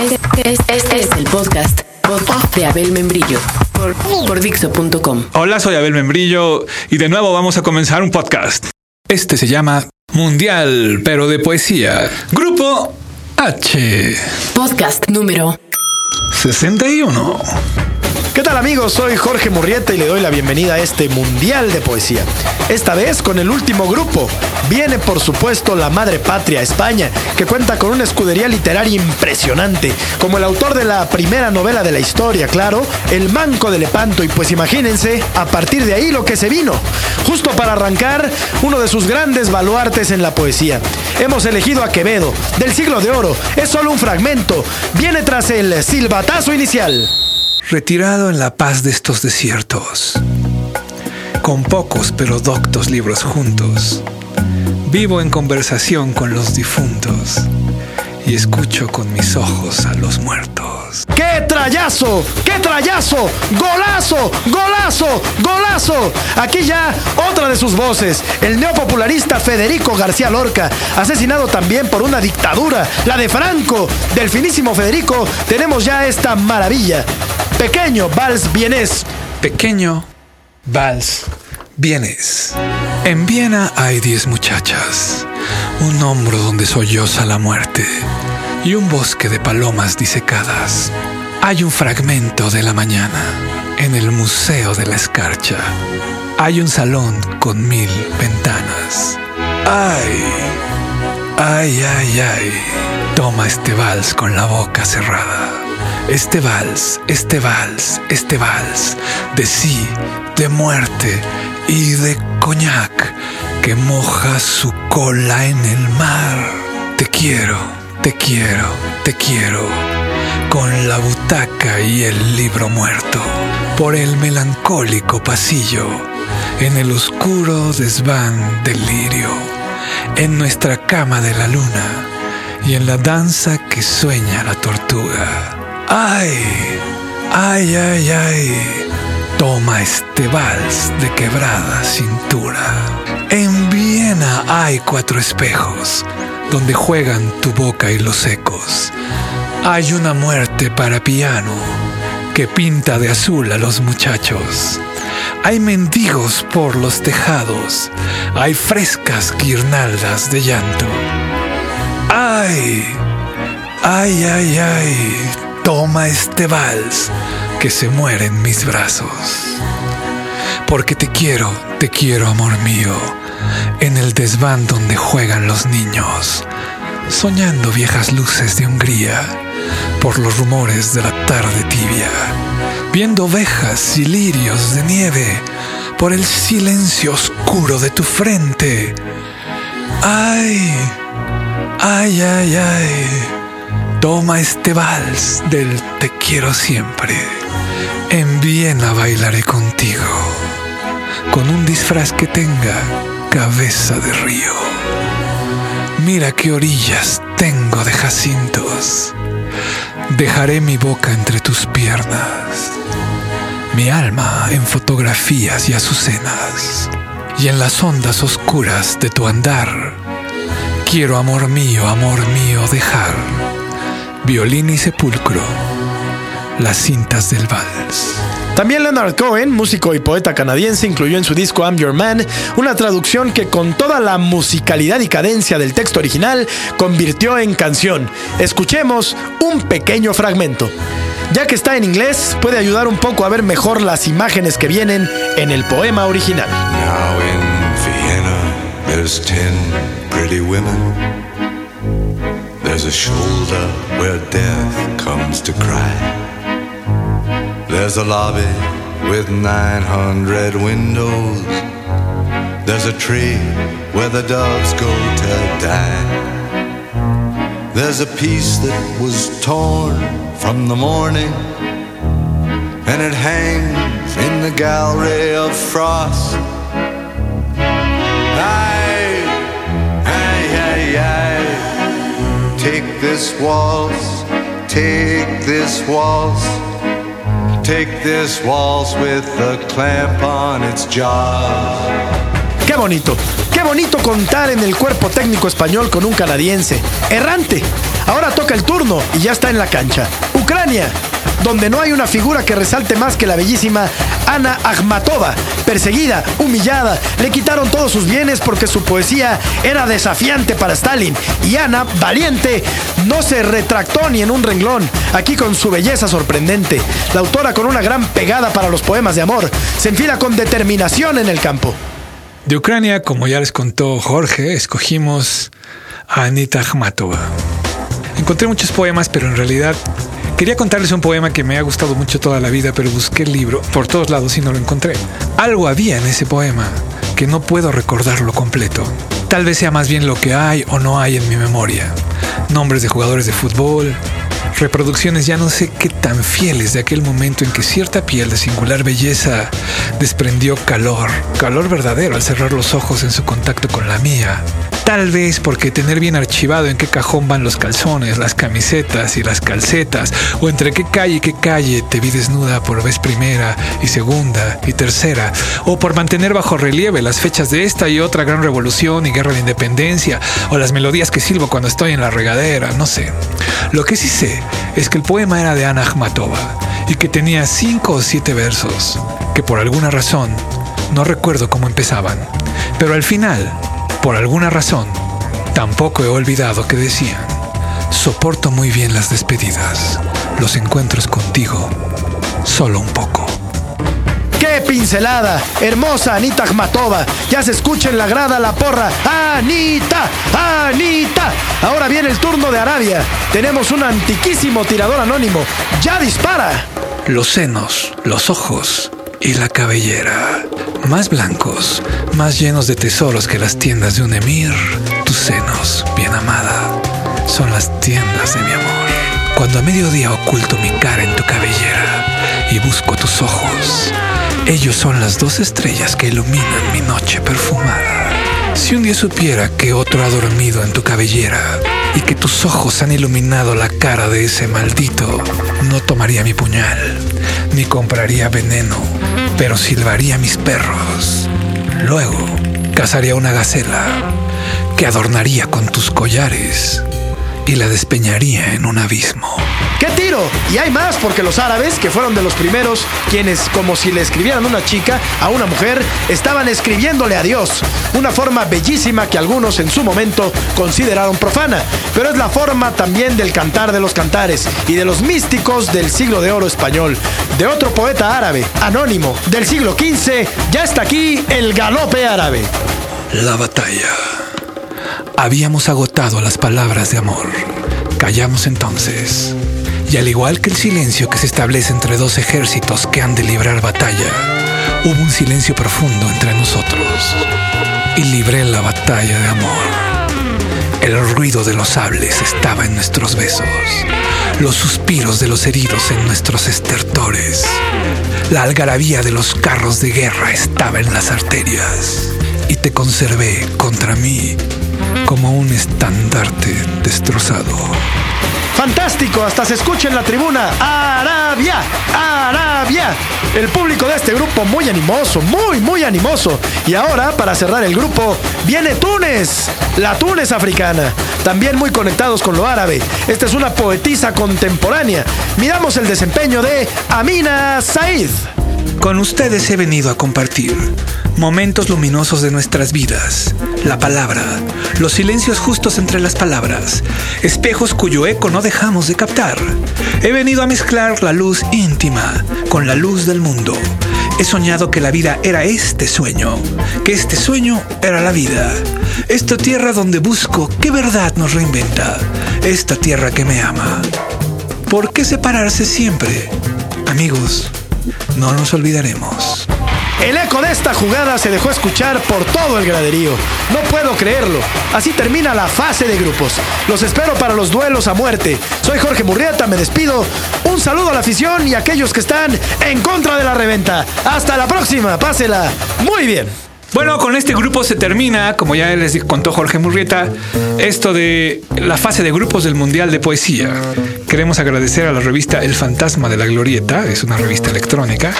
Este, este es el podcast, podcast de Abel Membrillo por, por Dixo.com. Hola, soy Abel Membrillo y de nuevo vamos a comenzar un podcast. Este se llama Mundial, pero de poesía. Grupo H. Podcast número 61. ¿Qué tal amigos? Soy Jorge Murrieta y le doy la bienvenida a este Mundial de Poesía. Esta vez con el último grupo. Viene por supuesto la Madre Patria España, que cuenta con una escudería literaria impresionante, como el autor de la primera novela de la historia, claro, El Manco de Lepanto, y pues imagínense, a partir de ahí lo que se vino. Justo para arrancar, uno de sus grandes baluartes en la poesía. Hemos elegido a Quevedo, del siglo de oro. Es solo un fragmento. Viene tras el silbatazo inicial retirado en la paz de estos desiertos, con pocos pero doctos libros juntos, vivo en conversación con los difuntos y escucho con mis ojos a los muertos. ¡Qué trayazo! ¡Qué trayazo! ¡Golazo! ¡Golazo! ¡Golazo! Aquí ya otra de sus voces, el neopopularista Federico García Lorca, asesinado también por una dictadura, la de Franco. Del finísimo Federico tenemos ya esta maravilla. Pequeño Vals Vienes. Pequeño Vals Vienes. En Viena hay diez muchachas, un hombro donde solloza la muerte y un bosque de palomas disecadas. Hay un fragmento de la mañana en el Museo de la Escarcha. Hay un salón con mil ventanas. ¡Ay! ¡Ay, ay, ay! Toma este vals con la boca cerrada. Este vals, este vals, este vals de sí, de muerte y de coñac que moja su cola en el mar. Te quiero, te quiero, te quiero. Con la butaca y el libro muerto, por el melancólico pasillo, en el oscuro desván del lirio, en nuestra cama de la luna y en la danza que sueña la tortuga. Ay, ay, ay, ay. Toma este vals de quebrada cintura. En Viena hay cuatro espejos donde juegan tu boca y los ecos. Hay una muerte para piano que pinta de azul a los muchachos. Hay mendigos por los tejados. Hay frescas guirnaldas de llanto. Ay, ay, ay, ay. Toma este vals que se muere en mis brazos. Porque te quiero, te quiero, amor mío, en el desván donde juegan los niños, soñando viejas luces de Hungría por los rumores de la tarde tibia, viendo ovejas y lirios de nieve por el silencio oscuro de tu frente. Ay, ay, ay, ay. Toma este vals del te quiero siempre. En Viena bailaré contigo, con un disfraz que tenga cabeza de río. Mira qué orillas tengo de jacintos. Dejaré mi boca entre tus piernas, mi alma en fotografías y azucenas, y en las ondas oscuras de tu andar. Quiero, amor mío, amor mío, dejar violín y sepulcro, las cintas del vals. También Leonard Cohen, músico y poeta canadiense, incluyó en su disco I'm Your Man una traducción que con toda la musicalidad y cadencia del texto original convirtió en canción. Escuchemos un pequeño fragmento. Ya que está en inglés, puede ayudar un poco a ver mejor las imágenes que vienen en el poema original. Now in Vienna, there's ten pretty women. There's a shoulder where death comes to cry. There's a lobby with 900 windows. There's a tree where the doves go to die. There's a piece that was torn from the morning, and it hangs in the gallery of frost. Aye, Take this waltz, take this waltz, take this waltz with a clamp on its jaw. Qué bonito, qué bonito contar en el cuerpo técnico español con un canadiense. Errante. Ahora toca el turno y ya está en la cancha. Ucrania, donde no hay una figura que resalte más que la bellísima Ana Akhmatova, perseguida, humillada, le quitaron todos sus bienes porque su poesía era desafiante para Stalin y Ana, valiente, no se retractó ni en un renglón, aquí con su belleza sorprendente. La autora con una gran pegada para los poemas de amor, se enfila con determinación en el campo. De Ucrania, como ya les contó Jorge, escogimos a Anita Akhmatova. Encontré muchos poemas, pero en realidad quería contarles un poema que me ha gustado mucho toda la vida, pero busqué el libro por todos lados y no lo encontré. Algo había en ese poema que no puedo recordarlo completo. Tal vez sea más bien lo que hay o no hay en mi memoria. Nombres de jugadores de fútbol, reproducciones ya no sé qué tan fieles de aquel momento en que cierta piel de singular belleza desprendió calor, calor verdadero al cerrar los ojos en su contacto con la mía. Tal vez porque tener bien archivado en qué cajón van los calzones, las camisetas y las calcetas, o entre qué calle y qué calle te vi desnuda por vez primera y segunda y tercera, o por mantener bajo relieve las fechas de esta y otra gran revolución y guerra de independencia, o las melodías que silbo cuando estoy en la regadera, no sé. Lo que sí sé es que el poema era de Ana Akhmatova y que tenía cinco o siete versos, que por alguna razón no recuerdo cómo empezaban, pero al final por alguna razón, tampoco he olvidado que decían, soporto muy bien las despedidas, los encuentros contigo, solo un poco. ¡Qué pincelada! Hermosa Anita Akhmatova. Ya se escucha en la grada la porra. ¡Anita! ¡Anita! Ahora viene el turno de Arabia. Tenemos un antiquísimo tirador anónimo. ¡Ya dispara! Los senos, los ojos y la cabellera. Más blancos, más llenos de tesoros que las tiendas de un emir. Tus senos, bien amada, son las tiendas de mi amor. Cuando a mediodía oculto mi cara en tu cabellera y busco tus ojos, ellos son las dos estrellas que iluminan mi noche perfumada. Si un día supiera que otro ha dormido en tu cabellera y que tus ojos han iluminado la cara de ese maldito, no tomaría mi puñal, ni compraría veneno, pero silbaría mis perros. Luego, cazaría una gacela que adornaría con tus collares y la despeñaría en un abismo. ¡Qué tiro! Y hay más porque los árabes, que fueron de los primeros, quienes, como si le escribieran una chica a una mujer, estaban escribiéndole a Dios. Una forma bellísima que algunos en su momento consideraron profana, pero es la forma también del cantar de los cantares y de los místicos del siglo de oro español. De otro poeta árabe, anónimo, del siglo XV, ya está aquí el galope árabe. La batalla. Habíamos agotado las palabras de amor. Callamos entonces. Y al igual que el silencio que se establece entre dos ejércitos que han de librar batalla, hubo un silencio profundo entre nosotros. Y libré la batalla de amor. El ruido de los sables estaba en nuestros besos, los suspiros de los heridos en nuestros estertores. La algarabía de los carros de guerra estaba en las arterias y te conservé contra mí como un estandarte destrozado. Fantástico, hasta se escucha en la tribuna. Arabia, Arabia. El público de este grupo muy animoso, muy, muy animoso. Y ahora, para cerrar el grupo, viene Túnez, la Túnez africana. También muy conectados con lo árabe. Esta es una poetisa contemporánea. Miramos el desempeño de Amina Said. Con ustedes he venido a compartir momentos luminosos de nuestras vidas, la palabra, los silencios justos entre las palabras, espejos cuyo eco no dejamos de captar. He venido a mezclar la luz íntima con la luz del mundo. He soñado que la vida era este sueño, que este sueño era la vida. Esta tierra donde busco qué verdad nos reinventa, esta tierra que me ama. ¿Por qué separarse siempre? Amigos, no nos olvidaremos. El eco de esta jugada se dejó escuchar por todo el graderío. No puedo creerlo. Así termina la fase de grupos. Los espero para los duelos a muerte. Soy Jorge Murrieta, me despido. Un saludo a la afición y a aquellos que están en contra de la reventa. Hasta la próxima, pásela muy bien. Bueno, con este grupo se termina, como ya les contó Jorge Murrieta, esto de la fase de grupos del Mundial de Poesía. Queremos agradecer a la revista El Fantasma de la Glorieta, es una revista electrónica,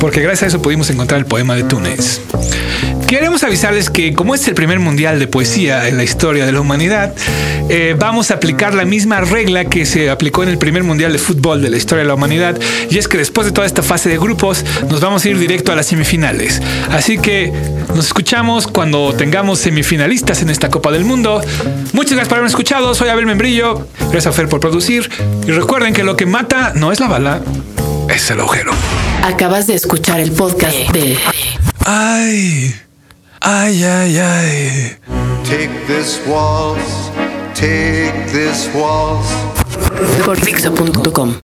porque gracias a eso pudimos encontrar el poema de Túnez. Queremos avisarles que como es el primer mundial de poesía en la historia de la humanidad, eh, vamos a aplicar la misma regla que se aplicó en el primer mundial de fútbol de la historia de la humanidad, y es que después de toda esta fase de grupos nos vamos a ir directo a las semifinales. Así que nos escuchamos cuando tengamos semifinalistas en esta Copa del Mundo. Muchas gracias por haberme escuchado, soy Abel Membrillo, gracias a Fer por producir, y recuerden que lo que mata no es la bala, es el agujero. Acabas de escuchar el podcast de Ay, ay, ay, ay. Take this waltz, take this waltz. por Dixo.com.